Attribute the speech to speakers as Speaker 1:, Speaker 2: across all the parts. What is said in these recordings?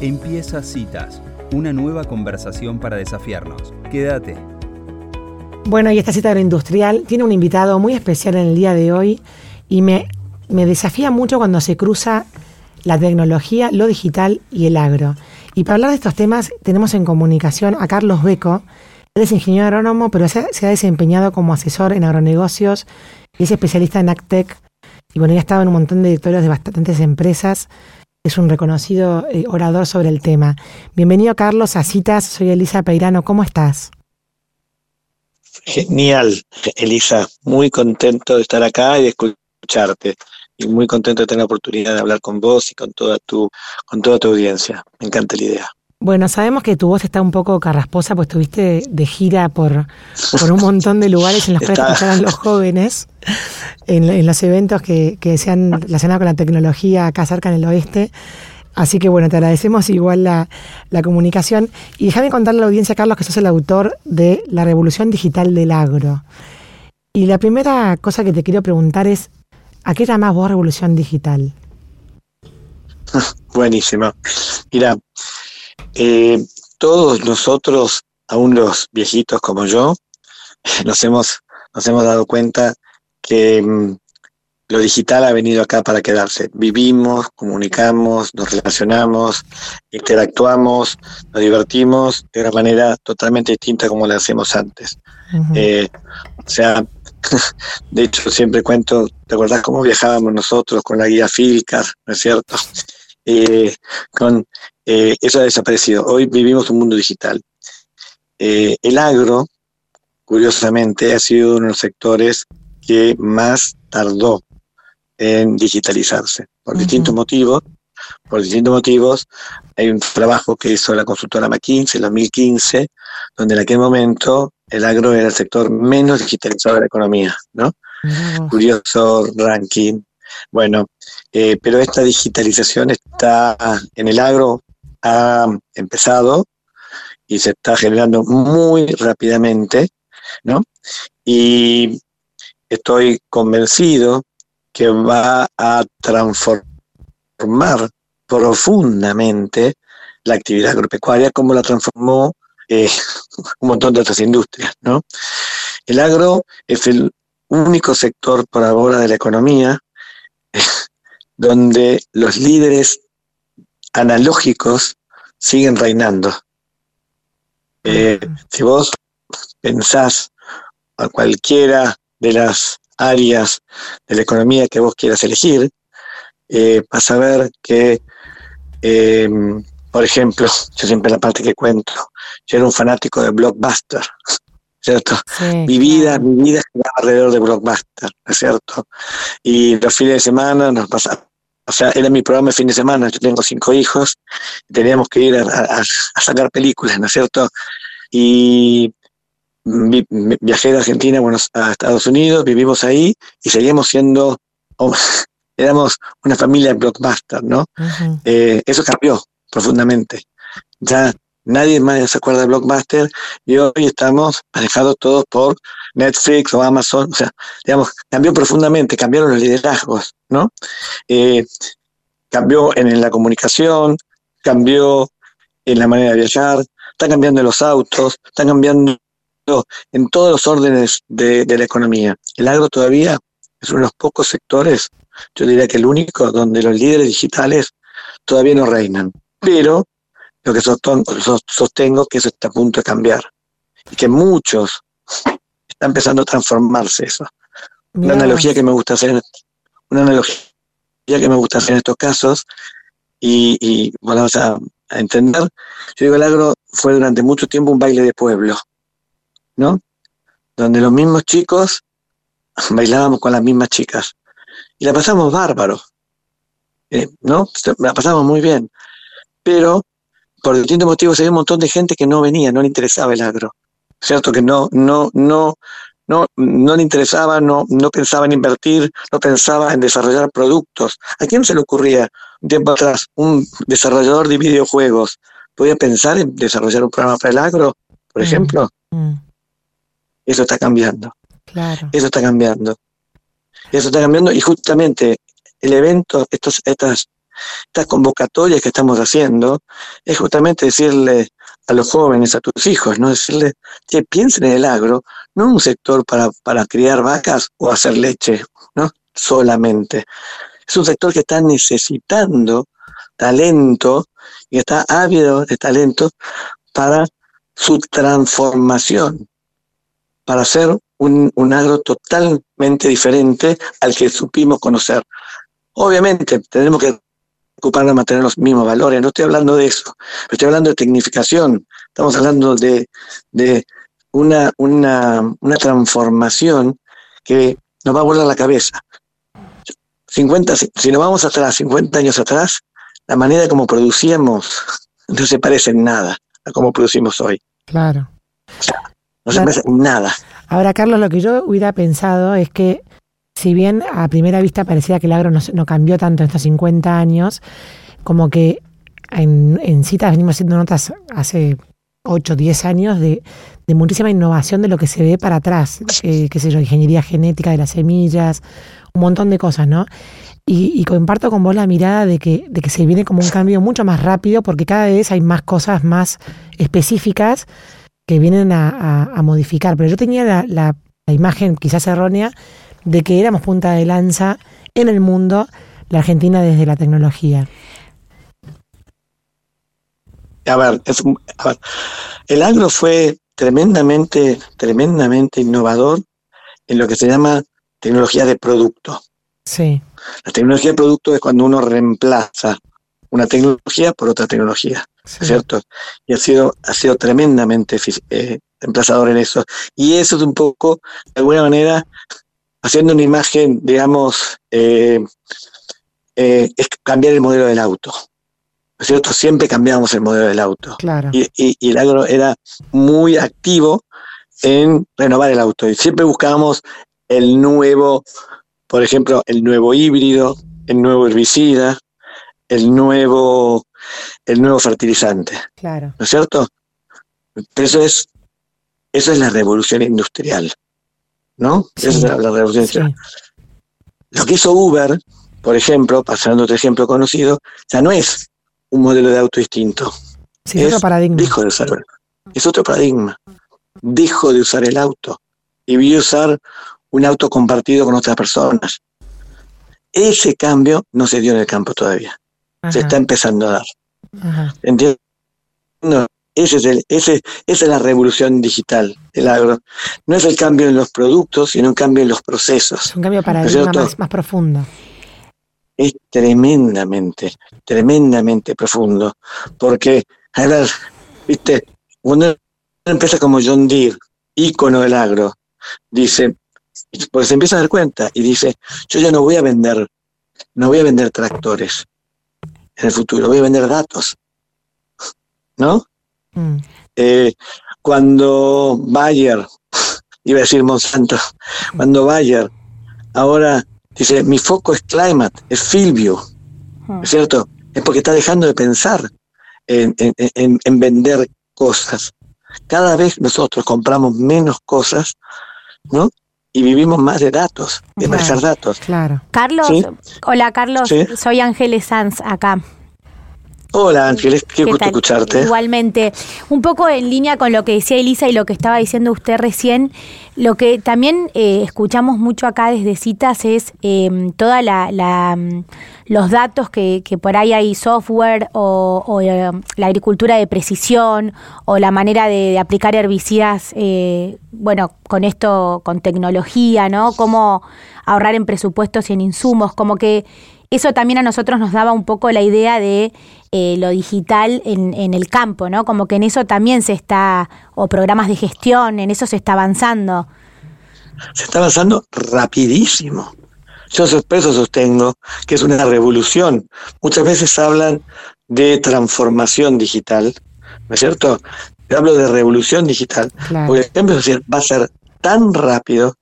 Speaker 1: Empieza Citas, una nueva conversación para desafiarnos. Quédate.
Speaker 2: Bueno, y esta cita agroindustrial tiene un invitado muy especial en el día de hoy y me, me desafía mucho cuando se cruza la tecnología, lo digital y el agro. Y para hablar de estos temas tenemos en comunicación a Carlos Beco. Él es ingeniero agrónomo, pero se, ha desempeñado como asesor en agronegocios y es especialista en AgTech. Y bueno, ya ha estado en un montón de directorios de bastantes empresas es un reconocido eh, orador sobre el tema. Bienvenido Carlos a Citas, soy Elisa Peirano, ¿cómo estás?
Speaker 3: Genial, Elisa, muy contento de estar acá y de escucharte y muy contento de tener la oportunidad de hablar con vos y con toda tu con toda tu audiencia. Me encanta la idea.
Speaker 2: Bueno, sabemos que tu voz está un poco carrasposa, pues estuviste de gira por, por un montón de lugares en los que escuchaban los jóvenes, en, los eventos que, que se han relacionado con la tecnología acá cerca en el oeste. Así que bueno, te agradecemos igual la, la comunicación. Y déjame contarle a la audiencia, Carlos, que sos el autor de La Revolución Digital del Agro. Y la primera cosa que te quiero preguntar es, ¿a qué llamás vos revolución digital?
Speaker 3: Buenísimo. Mira, eh, todos nosotros, aún los viejitos como yo, nos hemos, nos hemos dado cuenta que mm, lo digital ha venido acá para quedarse. Vivimos, comunicamos, nos relacionamos, interactuamos, nos divertimos de una manera totalmente distinta como la hacemos antes. Eh, o sea, de hecho siempre cuento, ¿te acordás cómo viajábamos nosotros con la guía Filcar, ¿no es cierto? Eh, con, eh, eso ha desaparecido. Hoy vivimos un mundo digital. Eh, el agro, curiosamente, ha sido uno de los sectores que más tardó en digitalizarse, por distintos motivos. Por distintos motivos, hay un trabajo que hizo la consultora McKinsey en 2015, donde en aquel momento el agro era el sector menos digitalizado de la economía, ¿no? Curioso ranking. Bueno, eh, pero esta digitalización está en el agro, ha empezado y se está generando muy rápidamente, ¿no? Y estoy convencido que va a transformar profundamente la actividad agropecuaria como la transformó eh, un montón de otras industrias, ¿no? El agro es el único sector por ahora de la economía donde los líderes analógicos siguen reinando. Eh, si vos pensás a cualquiera de las áreas de la economía que vos quieras elegir, eh, vas a ver que, em, por ejemplo, yo siempre la parte que cuento, yo era un fanático de Blockbuster, ¿cierto? mi vida, mi vida giraba alrededor de Blockbuster, ¿no es cierto? Y los fines de semana nos pasamos o sea, era mi programa de fin de semana, yo tengo cinco hijos, teníamos que ir a, sacar películas, ¿no es cierto? Y viajé de Argentina bueno, a Estados Unidos, vivimos ahí y seguimos siendo, éramos una familia blockbuster, ¿no? Eh, eso cambió profundamente. Ya nadie más se acuerda de Blockbuster y hoy estamos manejados todos por Netflix o Amazon, o sea, digamos, cambió profundamente, cambiaron los liderazgos, ¿no? Eh, cambió en, la comunicación, cambió en la manera de viajar, está cambiando en los autos, está cambiando en todos los órdenes de, de la economía. El agro todavía es uno de los pocos sectores, yo diría que el único, donde los líderes digitales todavía no reinan. Pero lo que sostengo que eso está a punto de cambiar y que muchos está empezando a transformarse eso. Una analogía que me gusta hacer, una analogía que me gusta hacer en estos casos y, y bueno, vamos a, entender. Yo digo, el agro fue durante mucho tiempo un baile de pueblo, ¿no? Donde los mismos chicos bailábamos con las mismas chicas y la pasamos bárbaro, eh, ¿no? La pasamos muy bien, pero por distintos motivos había un montón de gente que no venía, no le interesaba el agro. ¿Cierto? Que no, no, no, no, no le interesaba, no, no pensaba en invertir, no pensaba en desarrollar productos. ¿A quién se le ocurría un tiempo atrás un desarrollador de videojuegos? ¿Podía pensar en desarrollar un programa para el agro, por mm, ejemplo? Mm. Eso está cambiando. Claro. Eso está cambiando. Eso está cambiando y justamente el evento, estos, estas estas convocatorias que estamos haciendo es justamente decirle a los jóvenes, a tus hijos, ¿no? Decirle que piensen en el agro, no un sector para, para criar vacas o hacer leche, ¿no? Solamente. Es un sector que está necesitando talento y está ávido de talento para su transformación, para ser un, un agro totalmente diferente al que supimos conocer. Obviamente, tenemos que ocuparnos de mantener los mismos valores, no estoy hablando de eso, estoy hablando de tecnificación, estamos hablando de, de una, una, una transformación que nos va a volar la cabeza. 50, si nos vamos atrás, 50 años atrás, la manera como producíamos no se parece en nada a cómo producimos hoy.
Speaker 2: Claro.
Speaker 3: No se parece en nada.
Speaker 2: Ahora, Carlos, lo que yo hubiera pensado es que si bien a primera vista parecía que el agro no, no cambió tanto en estos 50 años, como que en, en citas venimos haciendo notas hace 8, 10 años de, de muchísima innovación de lo que se ve para atrás, eh, qué sé yo, ingeniería genética de las semillas, un montón de cosas, ¿no? Y, comparto con vos la mirada de que, se viene como un cambio mucho más rápido porque cada vez hay más cosas más específicas que vienen a, modificar. Pero yo tenía la imagen quizás errónea de que éramos punta de lanza en el mundo, la Argentina desde la tecnología.
Speaker 3: A ver, es, a ver, el agro fue tremendamente, tremendamente innovador en lo que se llama tecnología de producto.
Speaker 2: Sí.
Speaker 3: La tecnología de producto es cuando uno reemplaza una tecnología por otra tecnología, sí. ¿cierto? Y ha sido, ha sido tremendamente eh, reemplazador en eso. Y eso es un poco, de alguna manera, haciendo una imagen, digamos, eh, eh, es cambiar el modelo del auto. ¿No es cierto? Siempre cambiábamos el modelo del auto.
Speaker 2: Claro.
Speaker 3: Y, y, y, el agro era muy activo en renovar el auto. Y siempre buscábamos el nuevo, por ejemplo, el nuevo híbrido, el nuevo herbicida, el nuevo, el nuevo fertilizante.
Speaker 2: Claro.
Speaker 3: ¿No es cierto? Pero eso es, eso es la revolución industrial. ¿No?
Speaker 2: Sí,
Speaker 3: Esa es la revolución
Speaker 2: sí.
Speaker 3: Lo que hizo Uber, por ejemplo, pasando otro ejemplo conocido, ya no es un modelo de auto distinto.
Speaker 2: Sí, es, otro paradigma.
Speaker 3: Dijo de usar, es otro paradigma. Dijo de usar el auto y vio usar un auto compartido con otras personas. Ese cambio no se dio en el campo todavía. Ajá. Se está empezando a dar.
Speaker 2: Ajá.
Speaker 3: ¿Entiendes? Ese es el, ese, esa es la revolución digital del agro. No es el cambio en los productos, sino un cambio en los procesos.
Speaker 2: Es un cambio para ¿no más, más profundo.
Speaker 3: Es tremendamente, tremendamente profundo. Porque, a ver, viste, una empresa como John Deere, ícono del agro, dice, pues se empieza a dar cuenta y dice, yo ya no voy a vender, no voy a vender tractores en el futuro, voy a vender datos. ¿No?
Speaker 2: Mm.
Speaker 3: Eh, cuando Bayer, iba a decir Monsanto, cuando Bayer ahora dice, mi foco es climate, es field view,
Speaker 2: Mm.
Speaker 3: ¿es cierto? Es porque está dejando de pensar en, en, en, en, vender cosas. Cada vez nosotros compramos menos cosas, ¿no? Y vivimos más de datos, de
Speaker 2: claro,
Speaker 3: manejar datos.
Speaker 2: Claro.
Speaker 4: Carlos, ¿Sí? hola Carlos, ¿Sí? soy Ángeles Sanz acá.
Speaker 3: Hola Ángeles, qué, qué gusto tal? escucharte.
Speaker 4: Igualmente, un poco en línea con lo que decía Elisa y lo que estaba diciendo usted recién, lo que también eh, escuchamos mucho acá desde citas es eh, toda la, la, los datos que, que, por ahí hay software o, o eh, la agricultura de precisión o la manera de, de aplicar herbicidas, eh, bueno, con esto, con tecnología, ¿no? Cómo ahorrar en presupuestos y en insumos, como que eso también a nosotros nos daba un poco la idea de eh, lo digital en, en, el campo, ¿no? Como que en eso también se está, o programas de gestión, en eso se está avanzando.
Speaker 3: Se está avanzando rapidísimo. Yo por eso sostengo que es una revolución. Muchas veces hablan de transformación digital, ¿no es cierto? Yo hablo de revolución digital. Claro. Porque el va a ser tan rápido,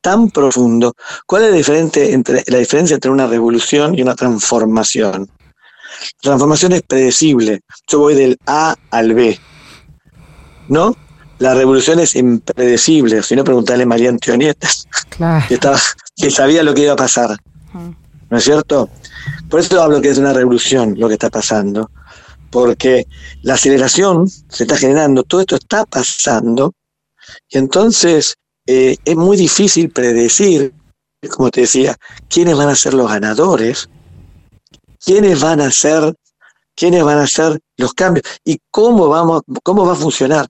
Speaker 3: tan profundo. ¿Cuál es la, diferente entre, la diferencia entre una revolución y una transformación? La transformación es predecible. Yo voy del A al B. ¿No? La revolución es impredecible. Si no, preguntarle a María Antonieta,
Speaker 2: claro.
Speaker 3: que, estaba, que sabía lo que iba a pasar. ¿No es cierto? por eso hablo que es una revolución lo que está pasando, porque la aceleración se está generando, todo esto está pasando, y entonces eh, es muy difícil predecir, como te decía, quiénes van a ser los ganadores, quiénes van a ser, quiénes van a ser los cambios y cómo vamos, cómo va a funcionar.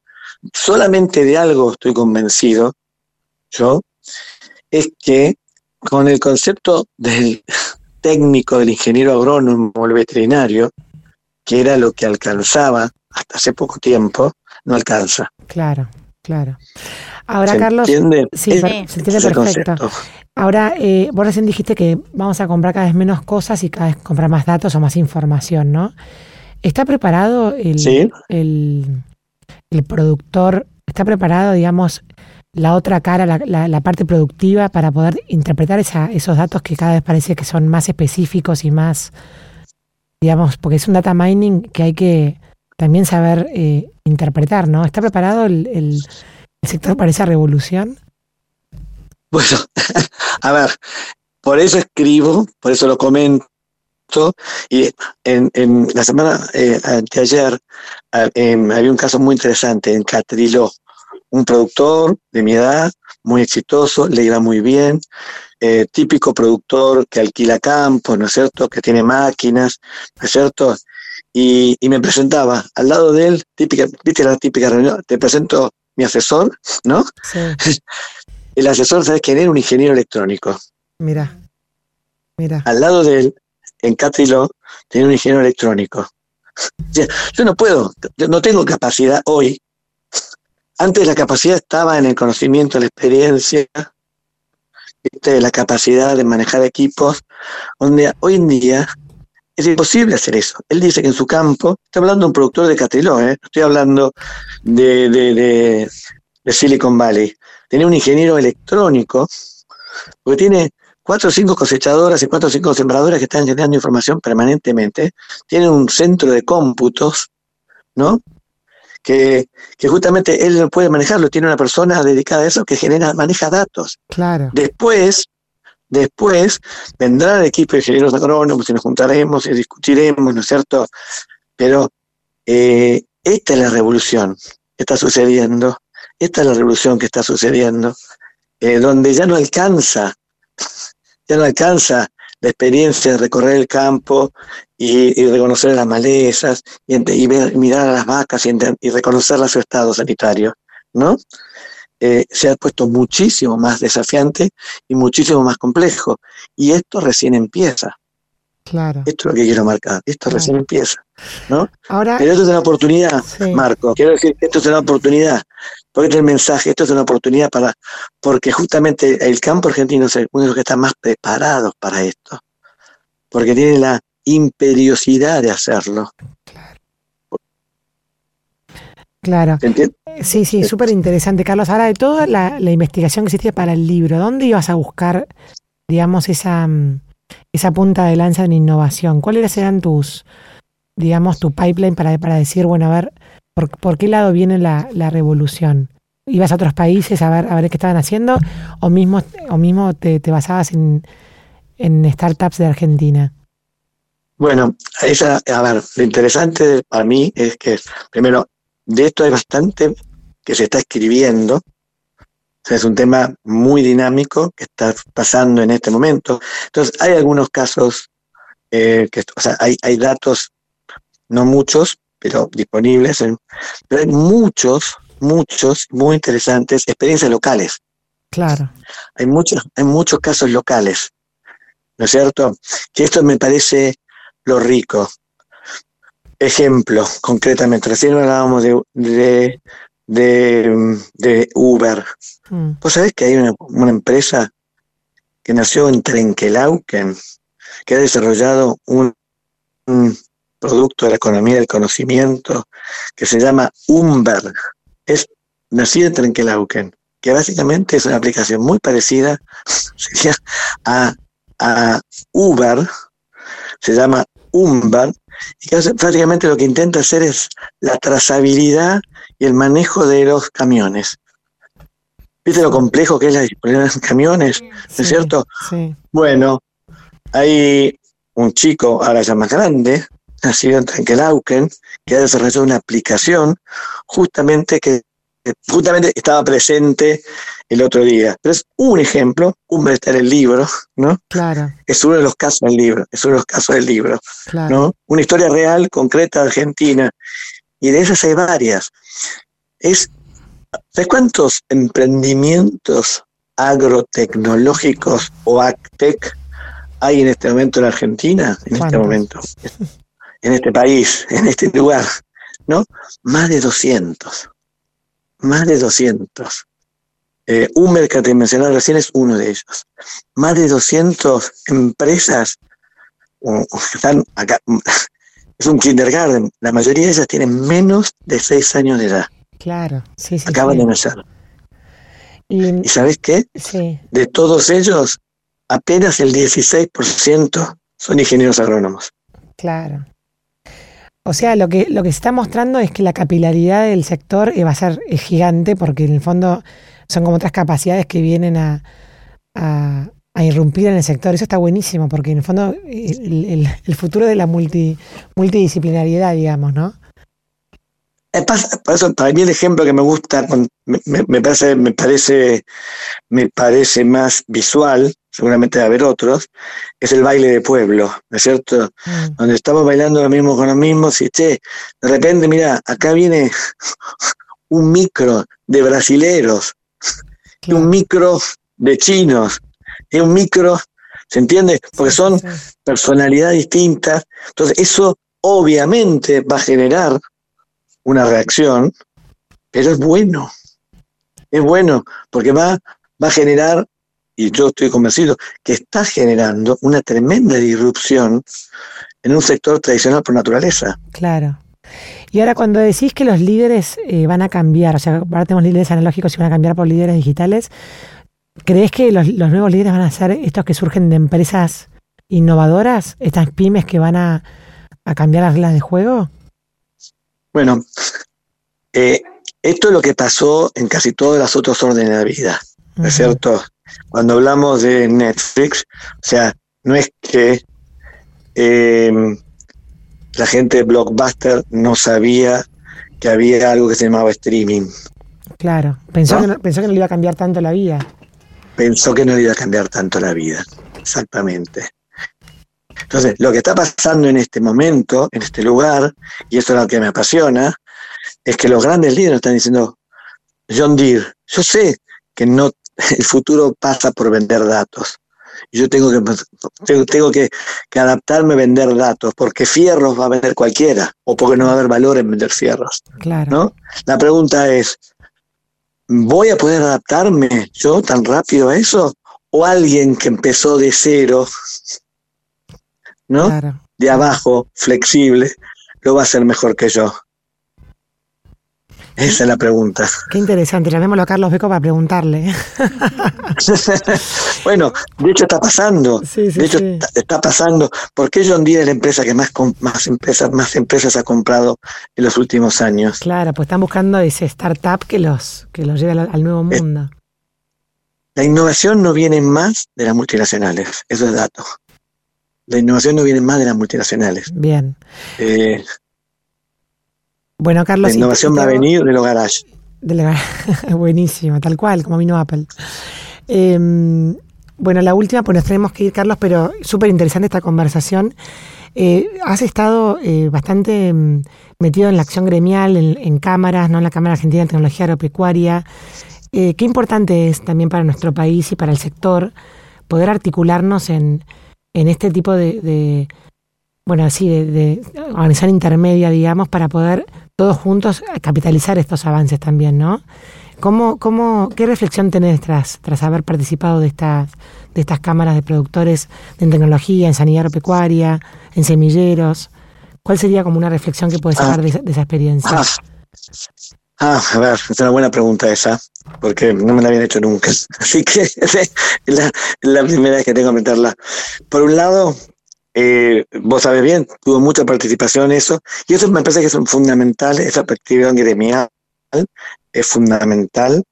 Speaker 3: Solamente de algo estoy convencido, yo, es que con el concepto del técnico, del ingeniero agrónomo, el veterinario, que era lo que alcanzaba hasta hace poco tiempo, no alcanza.
Speaker 2: Claro, claro. Ahora, Carlos,
Speaker 3: entiende?
Speaker 2: sí, se entiende perfecto. Ahora, eh, vos recién dijiste que vamos a comprar cada vez menos cosas y cada vez comprar más datos o más información, ¿no? ¿Está preparado el, el, el productor? ¿Está preparado, digamos, la otra cara, la, la, parte productiva, para poder interpretar esa, esos datos que cada vez parece que son más específicos y más, digamos, porque es un data mining que hay que también saber eh, interpretar, ¿no? ¿Está preparado el, el, sector para esa revolución?
Speaker 3: Bueno, a ver, por eso escribo, por eso lo comento, y en, la semana eh, anteayer había un caso muy interesante en Catriló, un productor de mi edad, muy exitoso, le iba muy bien, eh, típico productor que alquila campos, ¿no es cierto?, que tiene máquinas, ¿no es cierto? Y, me presentaba al lado de él, típica, viste la típica reunión, te presento mi asesor, ¿no? Sí. El asesor, ¿sabes quién era? Un ingeniero electrónico.
Speaker 2: Mira, mira.
Speaker 3: Al lado de él, en Catrilo, tenía un ingeniero electrónico. Yo no puedo, no tengo capacidad hoy antes la capacidad estaba en el conocimiento, la experiencia, la capacidad de manejar equipos, donde hoy en día es imposible hacer eso. Él dice que en su campo, está hablando de un productor de Catriló, ¿eh? estoy hablando de, de, Silicon Valley, tiene un ingeniero electrónico, porque tiene cuatro o cinco cosechadoras y cuatro o cinco sembradoras que están generando información permanentemente, tiene un centro de cómputos, ¿no? que, justamente él no puede manejarlo, tiene una persona dedicada a eso que genera, maneja datos.
Speaker 2: Claro.
Speaker 3: Después, después vendrá el equipo de ingenieros agrónomos y nos juntaremos y discutiremos, ¿no es cierto? Pero eh, esta es la revolución que está sucediendo, esta es la revolución que está sucediendo, eh, donde ya no alcanza, ya no alcanza la experiencia de recorrer el campo y, reconocer las malezas y, mirar a las vacas y, y reconocer su estado sanitario, ¿no? Eh, se ha puesto muchísimo más desafiante y muchísimo más complejo. Y esto recién empieza.
Speaker 2: Claro.
Speaker 3: Esto es lo que quiero marcar. Esto recién empieza. ¿no?
Speaker 2: Ahora,
Speaker 3: Pero esto es una oportunidad, Marco. Quiero decir que esto es una oportunidad. Porque este es el mensaje, esto es una oportunidad para, porque justamente el campo argentino es uno de los que está más preparados para esto. Porque tiene la imperiosidad de hacerlo.
Speaker 2: Claro. Sí, sí, súper interesante, Carlos. Ahora, de toda la, investigación que hiciste para el libro, ¿dónde ibas a buscar, digamos, esa, mm, esa punta de lanza en innovación? ¿Cuáles eran tus, digamos, tu pipeline para, para decir, bueno, a ver, ¿por, qué lado viene la, revolución? ¿Ibas a otros países a ver, a ver qué estaban haciendo? ¿O mismo, o mismo te, te basabas en, en startups de Argentina?
Speaker 3: Bueno, esa, a ver, lo interesante para mí es que, primero, de esto hay bastante que se está escribiendo. es un tema muy dinámico que está pasando en este momento. Entonces, hay algunos casos, eh, que, o sea, hay, hay datos, no muchos, pero disponibles, pero hay muchos, muchos, muy interesantes, experiencias locales.
Speaker 2: Claro.
Speaker 3: Hay muchos, hay muchos casos locales, ¿no es cierto? Que esto me parece lo rico. Ejemplo, concretamente, recién hablábamos de, de, de, Uber. Mm. Vos sabés que hay una, empresa que nació en Trenkelauken, que ha desarrollado un, producto de la economía del conocimiento que se llama Umber. Es nacido en Trenkelauken, que básicamente es una aplicación muy parecida a, a Uber, se llama Umber, y que prácticamente lo que intenta hacer es la trazabilidad y el manejo de los camiones. ¿Viste lo complejo que es la disciplina de camiones? ¿No es cierto?
Speaker 2: Sí.
Speaker 3: Bueno, hay un chico, ahora ya más grande, nacido en Tranquilauquen, que ha desarrollado una aplicación justamente que justamente estaba presente el otro día. Pero es un ejemplo, un está en el libro, ¿no?
Speaker 2: Claro.
Speaker 3: Es uno de los casos del libro, es uno de los casos del libro,
Speaker 2: Claro.
Speaker 3: ¿no? Una historia real, concreta, argentina. Y de esas hay varias. Es, ¿Sabes cuántos emprendimientos agrotecnológicos o AgTech hay en este momento en Argentina? En este momento. En este país, en este lugar, ¿no? Más de 200. Más de 200. Eh, Humer, que te recién, es uno de ellos. Más de 200 empresas están acá. Es un kindergarten. La mayoría de ellas tienen menos de 6 años de edad.
Speaker 2: Claro, sí, sí.
Speaker 3: Acaban
Speaker 2: sí.
Speaker 3: de nacer.
Speaker 2: Y,
Speaker 3: ¿Y sabes qué?
Speaker 2: sí,
Speaker 3: De todos ellos, apenas el 16% son ingenieros agrónomos.
Speaker 2: claro. O sea, lo que, lo que se está mostrando es que la capilaridad del sector eh, va a ser eh, gigante porque en el fondo son como otras capacidades que vienen a, a, a irrumpir en el sector. Eso está buenísimo porque en el fondo el, el- el futuro de la multi, multidisciplinariedad, digamos, ¿no?
Speaker 3: Eh, Por eso, para mí el ejemplo que me gusta, me- me parece, me parece, me parece más visual, seguramente va a haber otros, es el baile de pueblo, ¿no es cierto?
Speaker 2: Mm,
Speaker 3: Donde estamos bailando lo mismo con los mismos y che, de repente, mira, acá viene un micro de brasileros, y
Speaker 2: claro.
Speaker 3: un micro de chinos, y un micro, ¿se entiende? Porque son
Speaker 2: sí, sí.
Speaker 3: personalidades distintas. Entonces, eso obviamente va a generar una reacción, pero es bueno. Es bueno, porque va, va a generar, y yo estoy convencido, que está generando una tremenda disrupción en un sector tradicional por naturaleza.
Speaker 2: Claro. Y ahora cuando decís que los líderes eh, van a cambiar, o sea, ahora tenemos líderes analógicos y van a cambiar por líderes digitales, ¿crees que los, los nuevos líderes van a ser estos que surgen de empresas innovadoras, estas pymes que van a, a cambiar las reglas de juego?
Speaker 3: Bueno, eh, esto es lo que pasó en casi todos los otros órdenes de la vida. ¿no es cierto? Cuando hablamos de Netflix, o sea, no es que eh, la gente de Blockbuster no sabía que había algo que se llamaba streaming.
Speaker 2: Claro, pensó,
Speaker 3: ¿No?
Speaker 2: que no, pensó que no le iba a cambiar tanto la vida.
Speaker 3: Pensó que no le iba a cambiar tanto la vida. Exactamente. Entonces, lo que está pasando en este momento, en este lugar, y esto es lo que me apasiona, es que los grandes líderes están diciendo, John Deere, yo sé que no el futuro pasa por vender datos. Yo tengo que tengo, tengo que, que adaptarme a vender datos, porque fierros va a vender cualquiera, o porque no va a haber valor en vender fierros.
Speaker 2: Claro.
Speaker 3: ¿no? La pregunta es, ¿voy a poder adaptarme yo tan rápido a eso? ¿O alguien que empezó de cero, ¿no?
Speaker 2: Claro.
Speaker 3: De abajo, flexible, lo va a hacer mejor que yo? Esa es la pregunta.
Speaker 2: Qué interesante. Llamémoslo a Carlos Beco para preguntarle.
Speaker 3: bueno, de hecho está pasando.
Speaker 2: Sí, sí,
Speaker 3: de hecho
Speaker 2: sí.
Speaker 3: está, pasando. ¿Por qué John Deere es la empresa que más, más, empresas, más empresas ha comprado en los últimos años?
Speaker 2: Claro, pues están buscando ese startup que los, que los lleve al, al nuevo
Speaker 3: Eh,
Speaker 2: mundo.
Speaker 3: La innovación no viene más de las multinacionales, eso es dato. La innovación no viene más de las multinacionales.
Speaker 2: Bien.
Speaker 3: Eh,
Speaker 2: Bueno, Carlos.
Speaker 3: la innovación va a venir de los garages.
Speaker 2: Buenísimo, tal cual, como vino Apple. Eh, bueno, la última, pues nos tenemos que ir, Carlos, pero súper interesante esta conversación. Eh, has estado eh, bastante mm, metido en la acción gremial, en, en cámaras, ¿no? En la Cámara Argentina de Tecnología Agropecuaria. Eh, qué importante es también para nuestro país y para el sector poder articularnos en, en este tipo de, de, bueno, así, de, de organización intermedia, digamos, para poder todos juntos capitalizar estos avances también, ¿no? ¿Cómo, cómo, ¿Qué reflexión tenés tras, tras haber participado de estas, de estas cámaras de productores en tecnología, en sanidad agropecuaria, en semilleros? ¿Cuál sería como una reflexión que puedes
Speaker 3: Ah.
Speaker 2: sacar de, esa- de esa experiencia?
Speaker 3: Ah, ah, a ver, es una buena pregunta esa, porque no me la habían hecho nunca. Así que es la, la primera vez que tengo que meterla. Por un lado, eh, vos sabés bien, tuvo mucha participación en eso, y eso me parece que es fundamental, esa actividad gremial es fundamental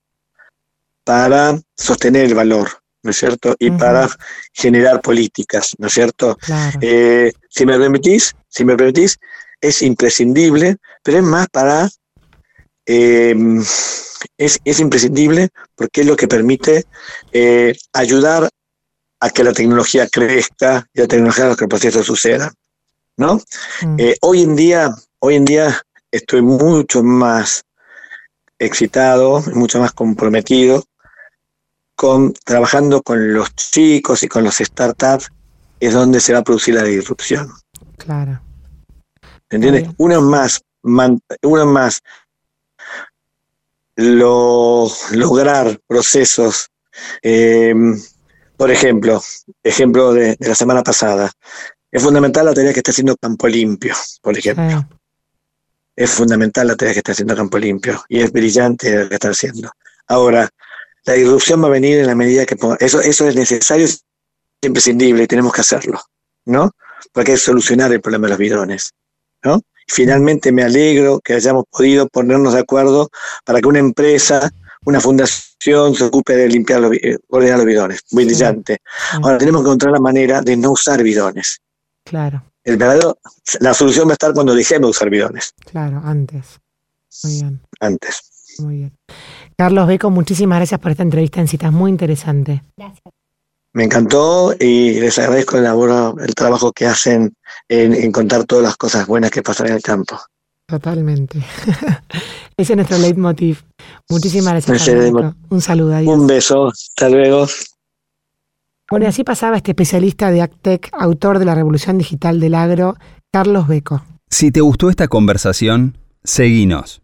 Speaker 3: para sostener el valor, ¿no es cierto? Y para generar políticas, ¿no es cierto?
Speaker 2: Claro.
Speaker 3: Eh, si me permitís, si me permitís, es imprescindible, pero es más para eh, es, es, imprescindible porque es lo que permite eh, ayudar a que la tecnología crezca y la tecnología a que el proceso suceda. ¿no? Mm. Eh, hoy en día, hoy en día estoy mucho más excitado, mucho más comprometido con trabajando con los chicos y con los startups, es donde se va a producir la disrupción.
Speaker 2: Claro.
Speaker 3: ¿Entiendes? Uno más, uno más lo, lograr procesos, eh, por ejemplo, ejemplo de, de, la semana pasada, es fundamental la tarea que está haciendo Campo Limpio, por ejemplo. Es fundamental la tarea que está haciendo Campo Limpio y es brillante lo que está haciendo. Ahora, la disrupción va a venir en la medida que eso eso es necesario, es imprescindible y tenemos que hacerlo, ¿no? Porque hay que solucionar el problema de los bidones, ¿no? Finalmente me alegro que hayamos podido ponernos de acuerdo para que una empresa, una fundación se ocupe de limpiar los, eh, ordenar los bidones. Muy brillante. Ahora tenemos que encontrar la manera de no usar bidones.
Speaker 2: Claro.
Speaker 3: El verdadero, la solución va a estar cuando dejemos de usar bidones.
Speaker 2: Claro, antes. Muy bien.
Speaker 3: Antes.
Speaker 2: Muy bien. Carlos Beco, muchísimas gracias por esta entrevista en citas, muy interesante.
Speaker 4: Gracias.
Speaker 3: Me encantó y les agradezco el, labor, el trabajo que hacen en, en, contar todas las cosas buenas que pasan en el campo.
Speaker 2: Totalmente. Ese es nuestro leitmotiv. Muchísimas gracias. Carlos. Un saludo. Adiós.
Speaker 3: Un beso. Hasta luego.
Speaker 2: Bueno, y así pasaba este especialista de Actec, autor de la revolución digital del agro, Carlos Beco.
Speaker 1: Si te gustó esta conversación, seguinos.